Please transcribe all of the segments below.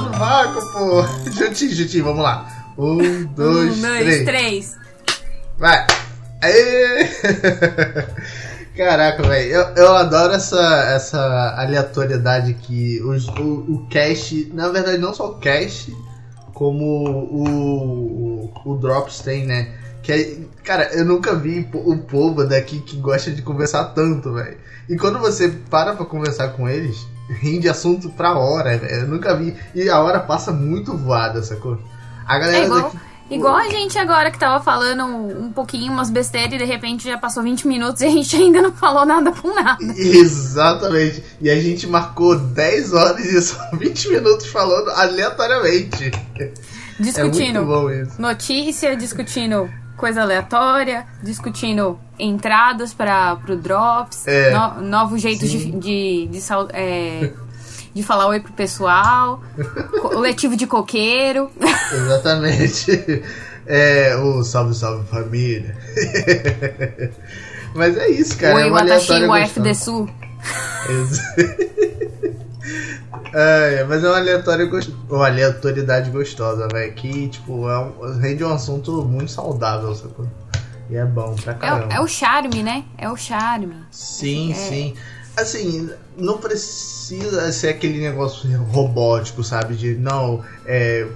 bicho no vácuo, pô. Juntinho, juntinho, vamos lá. Um, dois, um, dois três. três. Vai. Aê! Caraca, velho. Eu, eu adoro essa, essa aleatoriedade que os, o, o cast, na verdade não só o cast, como o, o, o Drops tem, né? Que é, cara, eu nunca vi o povo daqui que gosta de conversar tanto, velho. E quando você para pra conversar com eles, rende assunto pra hora, velho. Eu nunca vi. E a hora passa muito voada, sacou? A galera É igual, daqui. igual a gente agora que tava falando um pouquinho, umas besteiras, e de repente já passou 20 minutos e a gente ainda não falou nada com nada. Exatamente. E a gente marcou 10 horas e só 20 minutos falando aleatoriamente. Discutindo É muito bom isso. notícia, discutindo coisa aleatória, discutindo entradas para pro Drops, É. no- novos jeitos de, Sim. de, de, é, de falar oi pro pessoal, coletivo de coqueiro. Exatamente. É, o salve, salve família. Mas é isso, cara. oi, é uma Watashi, aleatória o gostosa. Sul. É, mas é uma aleatória gost... uma aleatoriedade gostosa, velho. Que, tipo, é um... rende um assunto muito saudável, sacou? E é bom pra É, caramba. o- é o charme, né? É o charme. Sim, É. sim. Assim, não precisa ser aquele negócio robótico, sabe? De não, é.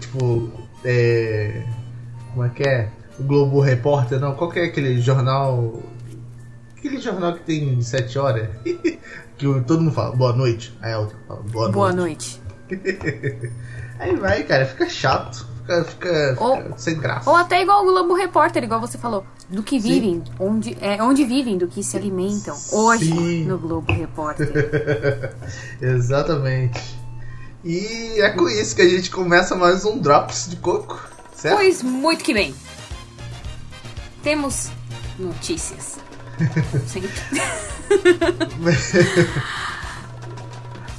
Tipo, é. Como é que é? O Globo Repórter, não. Qual que é aquele jornal. Aquele jornal que tem sete horas? que todo mundo fala, boa noite. Aí a outra fala, boa, Boa noite. noite. Aí vai, cara, fica chato. Fica, fica, Ou- fica sem graça. Ou até igual o Globo Repórter, igual você falou. Do que vivem, onde, é, onde vivem, do que se alimentam. Hoje, Sim. no Globo Repórter. Exatamente. E é com isso que a gente começa mais um Drops de Coco, certo? Pois muito que bem. Temos notícias. Sempre.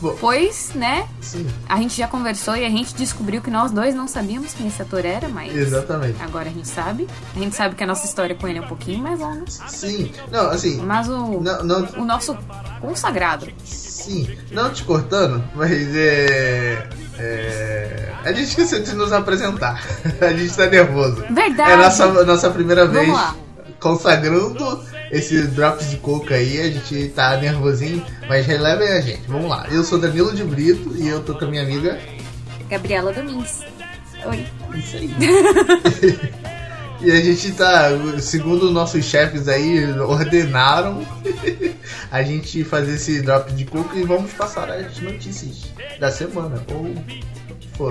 Bom. pois, né? Sim, A gente já conversou e a gente descobriu que nós dois não sabíamos quem esse ator era, mas exatamente. agora a gente sabe. A gente sabe que a nossa história com ele é um pouquinho mais longa. Sim, não, assim, Mas o, não, não, o nosso consagrado. sim, não te cortando, mas é, é. A gente esqueceu de nos apresentar. A gente tá nervoso. Verdade. É a nossa, nossa primeira Vamos vez lá. Consagrando esse Drops de Coco aí. A gente tá nervosinho, mas relevem a gente. Vamos lá. Eu sou Danilo de Brito e eu tô com a minha amiga. Gabriela Domingues. Oi. Isso aí. e a gente tá, segundo os nossos chefes aí, ordenaram a gente fazer esse drop de coco e vamos passar as notícias da semana, ou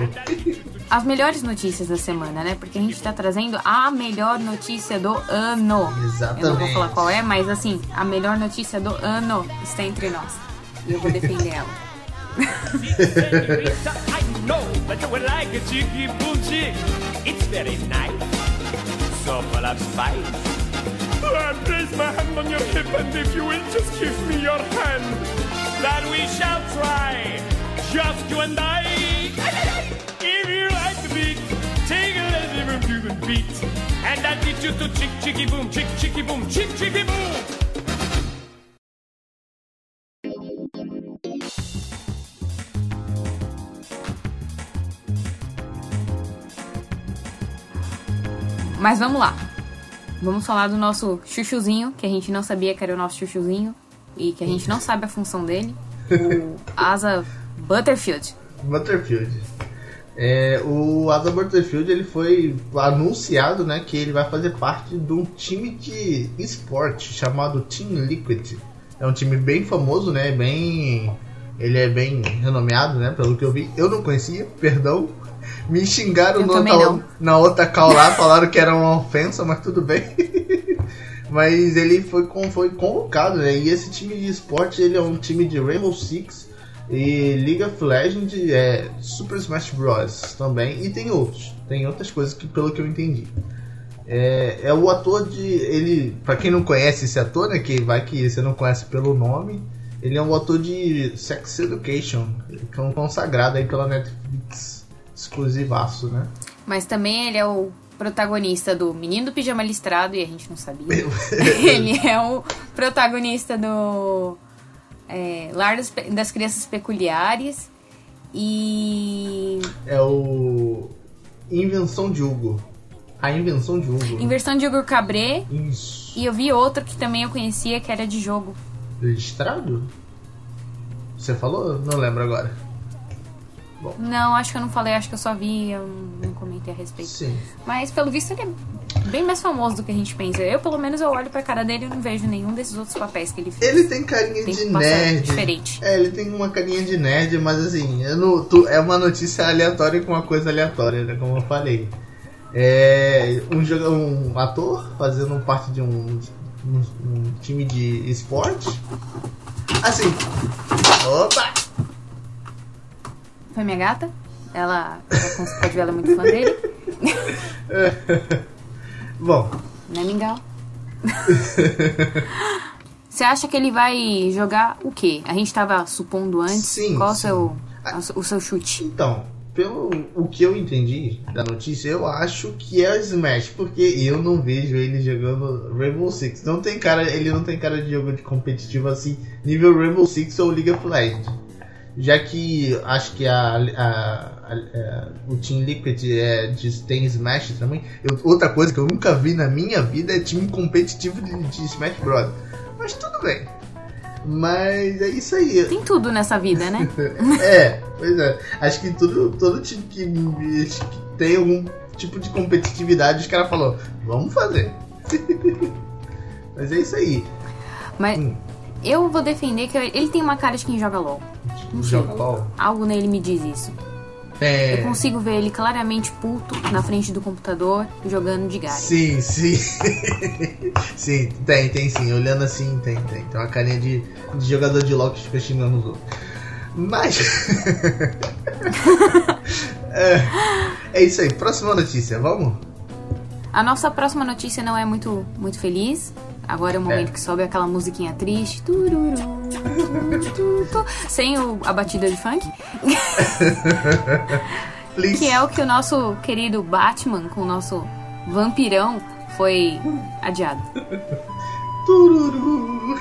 o que for. As melhores notícias da semana, né? Porque a gente tá trazendo a melhor notícia do ano. Exatamente. Eu não vou falar qual é, mas assim, a melhor notícia do ano está entre nós. E eu vou defender ela. I that place my hand on your hip, and if you will just give me your hand, then we shall try, just you and I. beat, take a the beat, and I'll teach you to chick chicky boom, chick chicky boom, chick chicky boom. Mas vamos lá. Vamos falar do nosso chuchuzinho, que a gente não sabia que era o nosso chuchuzinho. E que a gente não sabe a função dele. O Asa Butterfield. Butterfield. É, o Adam Butterfield ele foi anunciado né, que ele vai fazer parte de um time de esporte chamado Team Liquid. É um time bem famoso, né? Bem. Ele é bem renomeado, né? Pelo que eu vi. Eu não conhecia, perdão. Me xingaram Eu no na outra call lá, falaram que era uma ofensa, mas tudo bem. mas ele foi, foi convocado, né? E esse time de esporte ele é um time de Rainbow Six e League of Legends, é, Super Smash Bros. também, e tem outros. Tem outras coisas que pelo que eu entendi. É, é o ator de. Ele. Pra quem não conhece esse ator, né? Que vai que você não conhece pelo nome. Ele é um ator de Sex Education, que é um consagrado aí pela Netflix. Exclusivaço, né? Mas também ele é o protagonista do Menino do Pijama Listrado, e a gente não sabia. ele é o protagonista do é, Lar das, das Crianças Peculiares. E. É o. Invenção de Hugo. A invenção de Hugo. Inversão de Hugo Cabré. Isso. E eu vi outro que também eu conhecia que era de jogo. Registrado? Você falou? Não lembro agora. Não, acho que eu não falei, acho que eu só vi, eu não comentei a respeito. Sim. Mas pelo visto ele é bem mais famoso do que a gente pensa. Eu, pelo menos, eu olho pra cara dele e não vejo nenhum desses outros papéis que ele fez. Ele tem carinha Tem de nerd. diferente. É, ele tem uma carinha de nerd, mas assim, eu não, tu- é uma notícia aleatória com uma coisa aleatória, né? Como eu falei. É um, joga- um ator fazendo parte de um, um, um time de esporte. Assim. Opa! Foi minha gata. Ela, como você pode ver, ela é muito fã dele. Bom, Né, Mingau? Você acha que ele vai jogar o quê? A gente tava supondo antes. Sim, Qual o sim. seu, o seu chute? Então, pelo o que eu entendi da notícia, eu acho que é Smash, porque eu não vejo ele jogando Rainbow Six. Não tem cara, ele não tem cara de jogo de competitivo assim, nível Rainbow Six ou League of Legends. Já que acho que a, a- a- a- o Team Liquid é, de, tem Smash também. Eu- outra coisa que eu nunca vi na minha vida é time competitivo de, de Smash Bros. Mas tudo bem. Mas é isso aí. Tem tudo nessa vida, né? É, pois é. Acho que tudo, todo time que, que tem algum tipo de competitividade, os caras falaram, vamos fazer. Mas é isso aí. Mas Hum. eu vou defender que ele tem uma cara de quem joga LOL. Joga LOL. Algo nele me diz isso. É. Eu consigo ver ele claramente puto na frente do computador jogando de galho. Sim, sim. sim, tem, tem sim. Olhando assim, tem, tem. Tem uma carinha de, de jogador de LOL que fica xingando os outros. Mas. é, é isso aí. Próxima notícia, vamos? A nossa próxima notícia não é muito, muito feliz. Agora é o momento É. que sobe aquela musiquinha triste. Tururu, tu, tu, sem o- a batida de funk. Que é o que o nosso querido Batman com o nosso vampirão foi adiado. Tururu.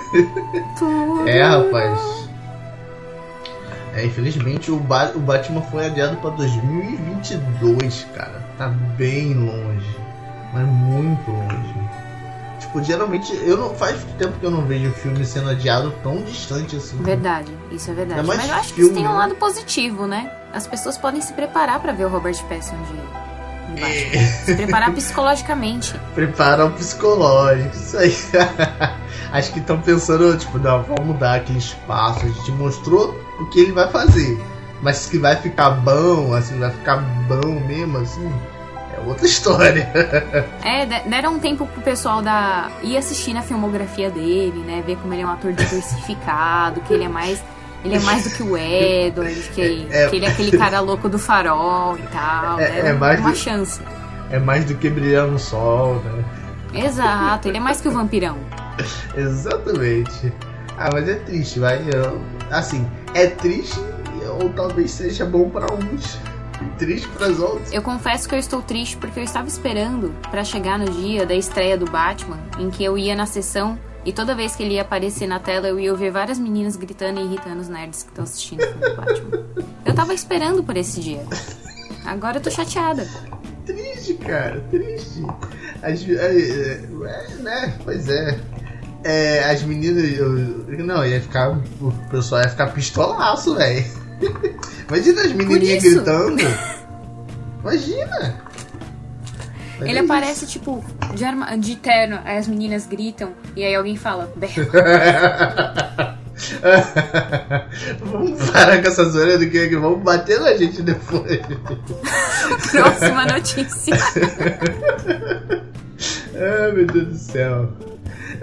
Tururu. É, rapaz. É, infelizmente o, ba o Batman foi adiado pra 2022, cara. Tá bem longe. Mas muito longe. Tipo, geralmente, eu não faz tempo que eu não vejo filme sendo adiado tão distante assim. Verdade, isso é verdade. É Mas eu acho que isso tem um né? lado positivo, né? As pessoas podem se preparar pra ver o Robert Pattinson de, de É. Se preparar psicologicamente. Prepara o psicológico, isso aí. Acho que estão pensando, tipo, não, vamos dar aquele espaço. A gente mostrou o que ele vai fazer. Mas se vai ficar bom, assim, vai ficar bom mesmo, assim, outra história. É, de- deram um tempo pro pessoal da ir assistir na filmografia dele, né? Ver como ele é um ator diversificado, que ele é mais. Ele é mais do que o Edward, que, É, é. que ele é aquele cara louco do farol e tal. É, né? é mais uma do- chance. É mais do que brilhar no sol, né? Exato, ele é mais que o vampirão. Exatamente. Ah, mas é triste, vai. Assim, é triste ou talvez seja bom para uns, triste para os outros. Eu confesso que eu estou triste porque eu estava esperando pra chegar no dia da estreia do Batman, em que eu ia na sessão e toda vez que ele ia aparecer na tela eu ia ouvir várias meninas gritando e irritando os nerds que estão assistindo o filme do Batman. Eu tava esperando por esse dia. Agora eu tô chateada. Triste, cara, triste. As, é, é, né? Pois é. É, as meninas. eu- não, ia ficar. O pessoal ia ficar pistolaço, velho. Imagina as menininhas isso. gritando. Imagina! Mas Ele é aparece, tipo, de, arma, de terno, aí as meninas gritam e aí alguém fala, vamos parar com essa zoeira do que vamos bater na gente depois. Próxima notícia. Ai meu Deus do céu.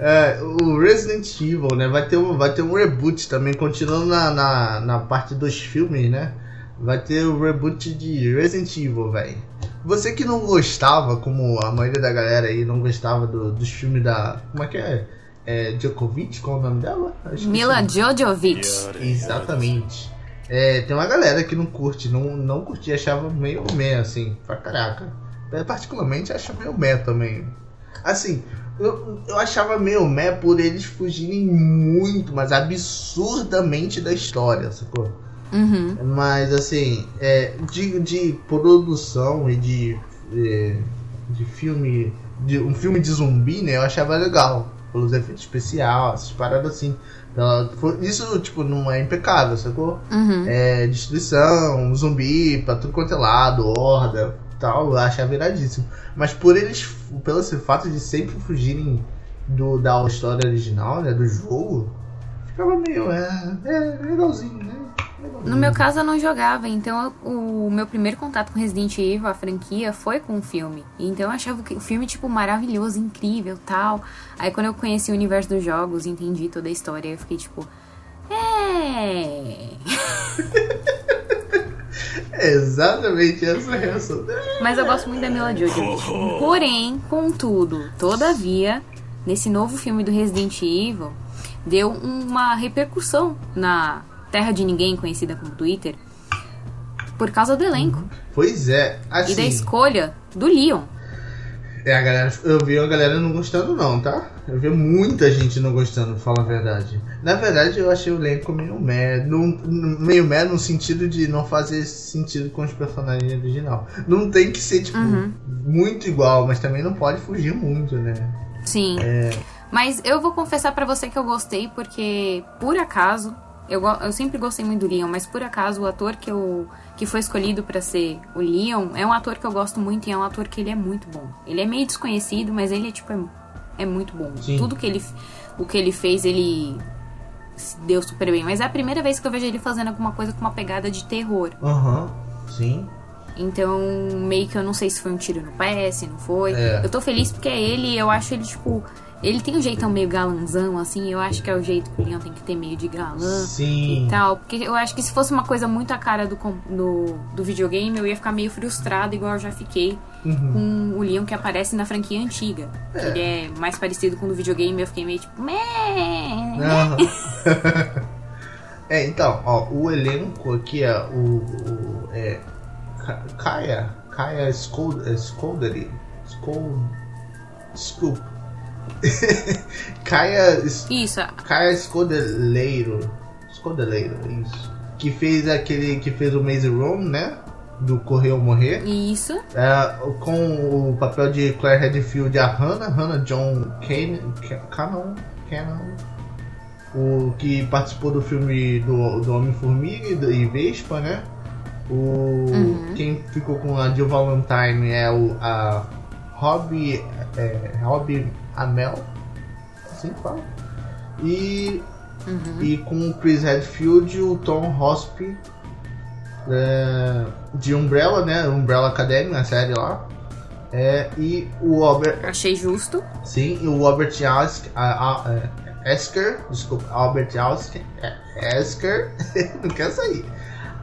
É, o Resident Evil, né? Vai ter um, vai ter um reboot também, continuando na, na, na parte dos filmes, né? Vai ter o reboot de Resident Evil, velho. Você que não gostava, como a maioria da galera aí não gostava do, dos filmes da. Como é que é? É Djokovic? Qual é o nome dela? Mila Jojovic. Exatamente. É, tem uma galera que não curte, não, não curtia, achava meio meh, assim, pra caraca. Eu, particularmente acho meio meh também. Assim, eu, eu achava meio meh por eles fugirem muito, mas absurdamente da história, sacou? Uhum. Mas assim, é, de, de produção e de, é, de filme. De, um filme de zumbi, né? Eu achava legal. Pelos efeitos especiais, essas paradas assim. Então, isso, tipo, não é impecável, sacou? Uhum. É, destruição, zumbi, pra tudo quanto é lado, horda, tal, eu achava iradíssimo. Mas por eles, pelo esse fato de sempre fugirem do, da história original, né, do jogo, ficava meio, é, é legalzinho, né? Legalzinho. No meu caso, eu não jogava, então eu- o meu primeiro contato com Resident Evil, a franquia, foi com o filme. Então eu achava o filme, tipo, maravilhoso, incrível, tal. Aí quando eu conheci o universo dos jogos, entendi toda a história, eu fiquei tipo... É... É exatamente essa a reação. Mas eu gosto muito da Mila Jovovich. Porém, contudo, todavia, nesse novo filme do Resident Evil, deu uma repercussão na Terra de Ninguém, conhecida como Twitter, por causa do elenco Pois é, e da assim, escolha do Leon. é, a galera, eu vi a galera não gostando não, tá? Eu vi muita gente não gostando, pra falar a verdade. Na verdade, eu achei o elenco meio meh, num- meio meh no sentido de não fazer sentido com os personagens original. Não tem que ser, tipo, Uhum. muito igual, mas também não pode fugir muito, né? Sim. Mas eu vou confessar pra você que eu gostei porque, por acaso, eu, eu sempre gostei muito do Leon, mas por acaso o ator que, eu, que foi escolhido pra ser o Leon é um ator que eu gosto muito e é um ator que ele é muito bom. Ele é meio desconhecido, mas ele é tipo é, é muito bom. Sim. Tudo que ele o que ele fez, ele se deu super bem. Mas é a primeira vez que eu vejo ele fazendo alguma coisa com uma pegada de terror. Aham, sim. Então, meio que eu não sei se foi um tiro no pé, se não foi. É. Eu tô feliz porque é ele, eu acho ele, tipo. Ele tem um jeitão meio galanzão, assim. Eu acho que é o jeito que o Leon tem que ter meio de galã Sim. e tal. Porque eu acho que se fosse uma coisa muito a cara do, do, do videogame, eu ia ficar meio frustrado, igual eu já fiquei Uhum. com o Leon que aparece na franquia antiga. Que Ele é mais parecido com o do videogame, eu fiquei meio tipo. Meh. É, então, ó, o elenco aqui é o. o é, Ka- Kaya. Kaya Skold- é, Es- Isso, Kaya Escodeleiro. Escodeleiro, isso. Que fez aquele. Que fez o Maze Room, né? Do Correr ou Morrer. isso. É, com o papel de Claire Redfield, a Hannah, Hannah John Can- Ca- Cannon, Cannon, o que participou do filme do, do Homem-Formiga e, do- e Vespa, né? O, Uhum. Quem ficou com a Jill Valentine é o a Robbie, é, Robbie Amell, assim que fala. E, Uhum. e com o Chris Redfield, o Tom Hospi, é, de Umbrella, né? Umbrella Academy, a série lá. É, e o Albert, Achei justo. sim, e o Albert Ask, a, a, é, Esker, desculpa, Albert Ask, é, Esker, não quer sair.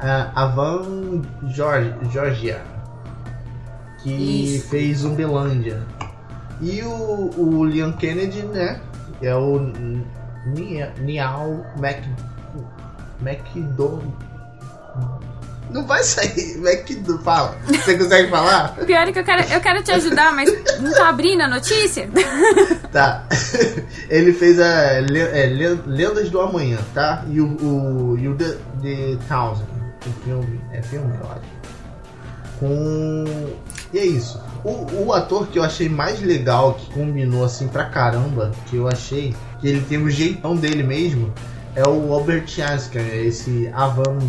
É, a Van Georgia, que Isso. fez Zumbilândia. E o, o Leon Kennedy, né? É o Nia- Niall Mac, McDo. Não vai sair, McDo. Fala. Você consegue falar? O pior é que eu quero, eu quero te ajudar, mas não tá abrindo a notícia? Tá. Ele fez a é, Le- Lendas do Amanhã, tá? E o, o, e o The, The Thousand. O filme. É filme, eu acho. Com. E é isso. O, o ator que eu achei mais legal, que combinou assim pra caramba, que eu achei, que ele tem o jeitão dele mesmo, é o Albert Asker, esse Avan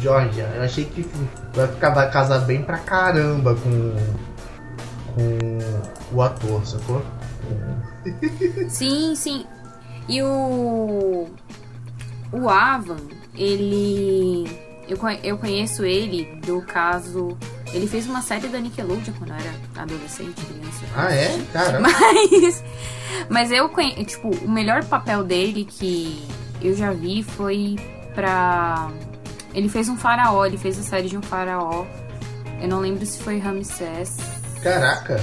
Georgia. Eu achei que vai ficar, vai casar bem pra caramba com, com o ator, sacou? Sim, sim. E o. O Avan, ele. Eu, eu conheço ele do caso. Ele fez uma série da Nickelodeon quando eu era adolescente, criança. Ah, é? Caramba. Mas. Mas eu conheço. Tipo, o melhor papel dele que eu já vi foi pra. Ele fez um faraó, ele fez a série de um faraó. Eu não lembro se foi Ramsés. Caraca.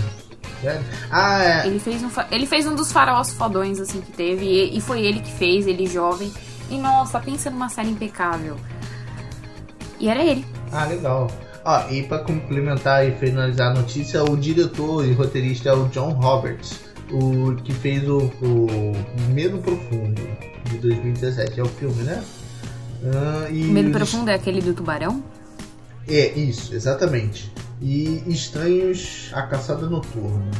Sério? Ah, é. Ele fez um, ele fez um dos faraós fodões, assim, que teve. E, e foi ele que fez, ele jovem. E nossa, pensa numa série impecável. E era ele. Ah, legal. Ó, e pra complementar e finalizar a notícia, o diretor e roteirista é o John Roberts, o que fez o, o Medo Profundo de 2017. É o filme, né? Ah, e Medo Profundo é aquele do tubarão? É, isso, exatamente. E Estranhos A Caçada Noturna.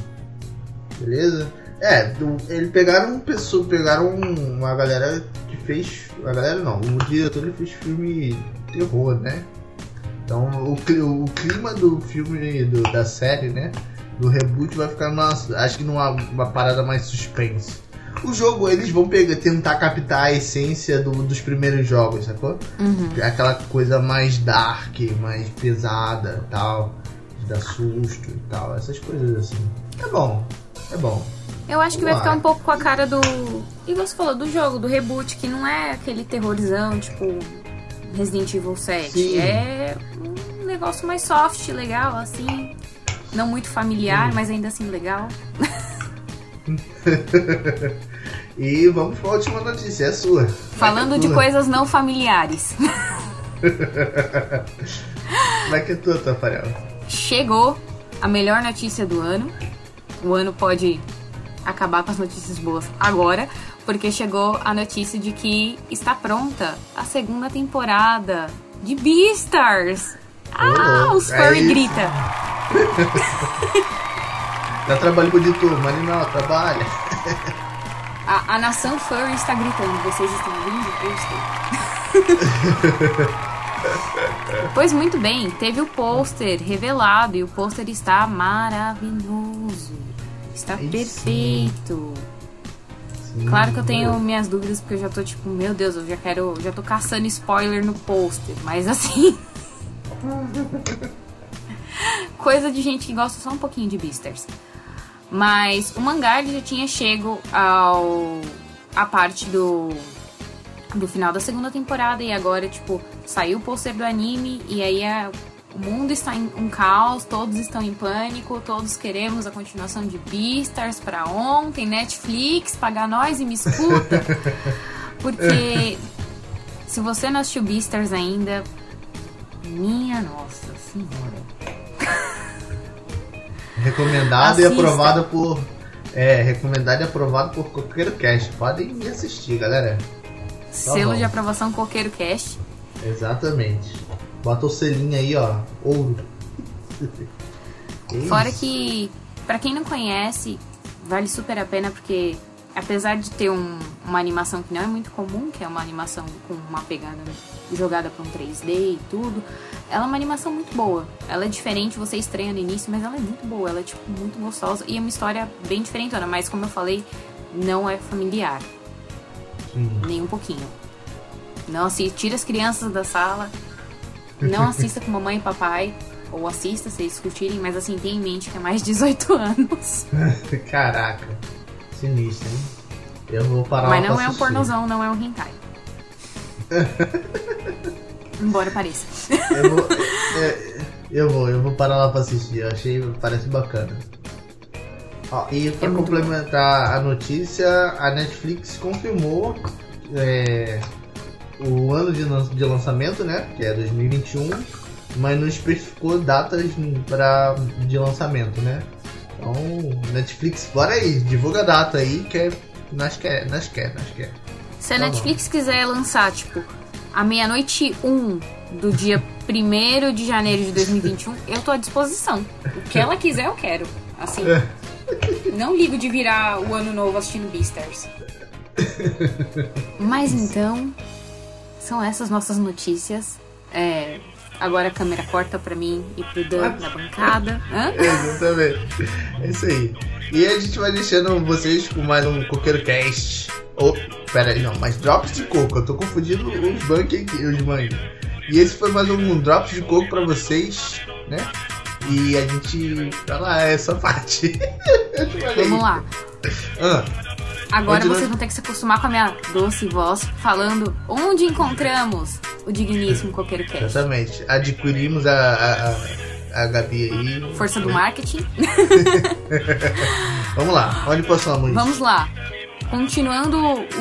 Beleza? É, do- ele pegaram um pessoa, pegaram uma galera que fez. A galera não, o diretor ele fez filme terror, né? Então o, o clima do filme, do- da série, né? Do reboot vai ficar numa, acho que numa uma parada mais suspense. O jogo, eles vão pegar, tentar captar a essência do- dos primeiros jogos, sacou? Uhum. aquela coisa mais dark, mais pesada tal, de dar susto e tal, essas coisas assim. É bom, é bom. Eu acho que vai ficar um pouco com a cara do. E você falou do jogo, do reboot, que não é aquele terrorzão, tipo Resident Evil 7. Sim. É um negócio mais soft, legal, assim. Não muito familiar, mas ainda assim legal. E vamos para a última notícia, é sua. Falando de Tua. coisas não familiares. Como é que é tua, Tafarel? Chegou a melhor notícia do ano. O ano pode acabar com as notícias boas agora, porque chegou a notícia de que está pronta a segunda temporada de Beastars. Ah, louco. os furry É grita. Dá trabalho pro editor, mas não, trabalha. A, a nação furry está gritando. Vocês estão ouvindo? Eu estou. pois muito bem, teve o pôster revelado e o pôster está maravilhoso. Está Aí perfeito. Sim, Claro que eu tenho minhas dúvidas porque eu já tô tipo, meu Deus, eu já quero, já tô caçando spoiler no pôster, mas assim, coisa de gente que gosta só um pouquinho de Beasters. Mas o mangá já tinha chego ao a parte do do final da segunda temporada e agora tipo saiu o pôster do anime e aí é- o mundo está em um caos, todos estão em pânico, todos queremos a continuação de Beastars pra ontem, Netflix, paga nós e me escuta. Porque se você não assistiu Beastars ainda, minha nossa senhora. Recomendado e Assista. aprovado por. É, recomendado e aprovado por qualquer cast. Podem me assistir, galera. Selo bom. de aprovação Coqueiro Cast. Exatamente. Bota o selinho aí, ó. Ouro. Fora que, pra quem não conhece, vale super a pena porque, apesar de ter um- uma animação que não é muito comum, que é uma animação com uma pegada jogada pra um 3D e tudo, ela é uma animação muito boa. Ela é diferente, você estranha no início, mas ela é muito boa, ela é tipo muito gostosa e é uma história bem diferentona, mas como eu falei, não é familiar, Sim. nem um pouquinho. Não assista, tira as crianças da sala, não assista com mamãe e papai. Ou assista se eles curtirem, mas assim, tenha em mente que é mais de 18 anos. Caraca. Sinistro, hein? Eu vou parar mas não é um pornozão, não é um hentai. Embora pareça. Eu vou, é, eu vou, eu vou parar lá pra assistir. Eu achei, parece bacana. Ó, e pra É complementar a notícia, a Netflix confirmou é, o ano de, lan- de lançamento, né? Que é 2021, mas não especificou datas pra, de lançamento, né? Então, Netflix, bora aí, divulga a data aí, que é, nós quer, nós quer, nós quer. Se a Tá Netflix quiser lançar, tipo, a meia-noite 1 do dia 1 de janeiro de 2021, eu tô à disposição. O que ela quiser, eu quero. Assim. Não ligo de virar o ano novo assistindo Beastars. Mas então, são essas nossas notícias. É, agora a câmera corta pra mim e pro Dan na bancada. Hã? Exatamente. É isso aí. E a gente vai deixando vocês com mais um Coqueiro Cast. Oh, pera aí, não, mas Drops de Coco. Eu tô confundindo os bank aqui, os mangue. E esse foi mais um Drops de Coco pra vocês, né? E a gente. Tá lá, essa parte. Vamos lá. Ah, Agora Onde vocês nós- vão ter que se acostumar com a minha doce voz falando onde encontramos o digníssimo Coqueiro Cast. exatamente. Adquirimos a, a, a, a Gabi aí. Força do marketing. Vamos lá, onde passamos? Vamos lá. Continuando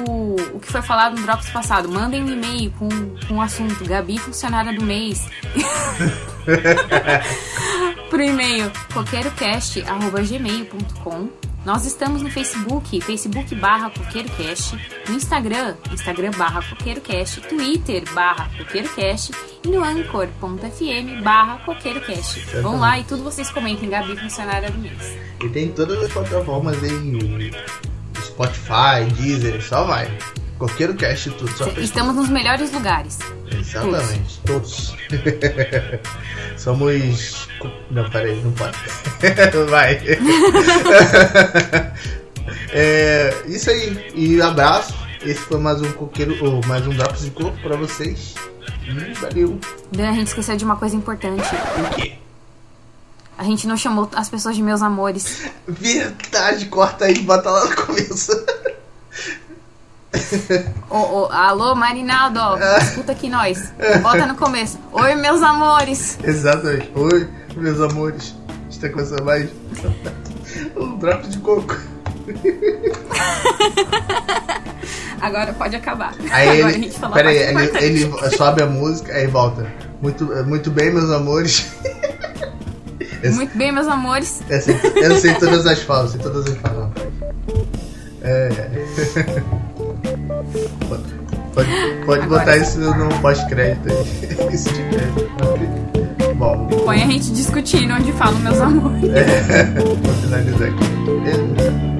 o, o que foi falado no Drops passado, mandem um e-mail com, com o assunto Gabi Funcionária do Mês pro e-mail coqueirocast.gmail.com Nós estamos no Facebook, Facebook barra CoqueiroCast, no Instagram, Instagram barra CoqueiroCast, Twitter barra CoqueiroCast e no Anchor.fm barra CoqueiroCast. Vão lá e tudo vocês comentem, Gabi, funcionária do mês. E tem todas as plataformas aí, Spotify, Deezer, só vai. Coqueiro Cast tudo, só Estamos nos melhores lugares. Exatamente, todos. Somos. Não, peraí, não pode. Vai. é, isso aí. E abraço. Esse foi mais um coqueiro, ou mais um Drops de Coco pra vocês. E valeu. Dan, a gente esqueceu de uma coisa importante. O quê? A gente não chamou as pessoas de meus amores. Verdade, corta aí e bota lá no começo. Ô, ô, alô, Marinaldo, escuta aqui nós. Bota no começo. Oi, meus amores. Exatamente. Oi, meus amores. Está começando mais um Drops de Coco. Agora pode acabar. Aí Agora ele, gente falou a pera aí, parte ele, ele sobe a música, aí volta. Muito, muito bem, meus amores. Muito bem, meus amores. Eu sei, eu sei todas as falas, sei todas as falas. É. Pode, pode, Agora botar sim. isso no pós-crédito aí. Isso de crédito. Bom, Põe a gente discutindo onde fala meus amores. vou finalizar aqui. Beleza.